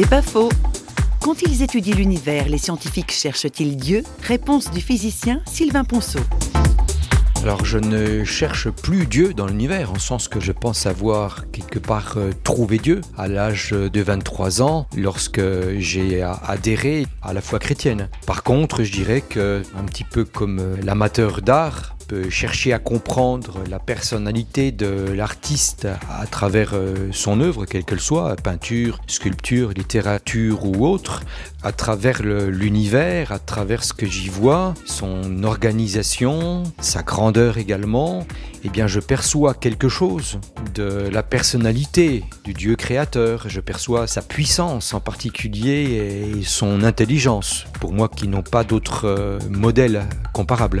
C'est pas faux. Quand ils étudient l'univers, les scientifiques cherchent-ils Dieu? Réponse du physicien Sylvain Ponceau. Alors je ne cherche plus Dieu dans l'univers, en sens que je pense avoir quelque part euh, trouvé Dieu à l'âge de 23 ans, lorsque j'ai adhéré à la foi chrétienne. Par contre, je dirais que, un petit peu comme euh, l'amateur d'art, chercher à comprendre la personnalité de l'artiste à travers euh, son œuvre, quelle qu'elle soit, peinture, sculpture, littérature ou autre, à travers l'univers, à travers ce que j'y vois, son organisation, sa grandeur également, eh bien je perçois quelque chose de la personnalité du Dieu créateur, je perçois sa puissance en particulier et son intelligence, pour moi qui n'ont pas d'autres euh, modèles comparables.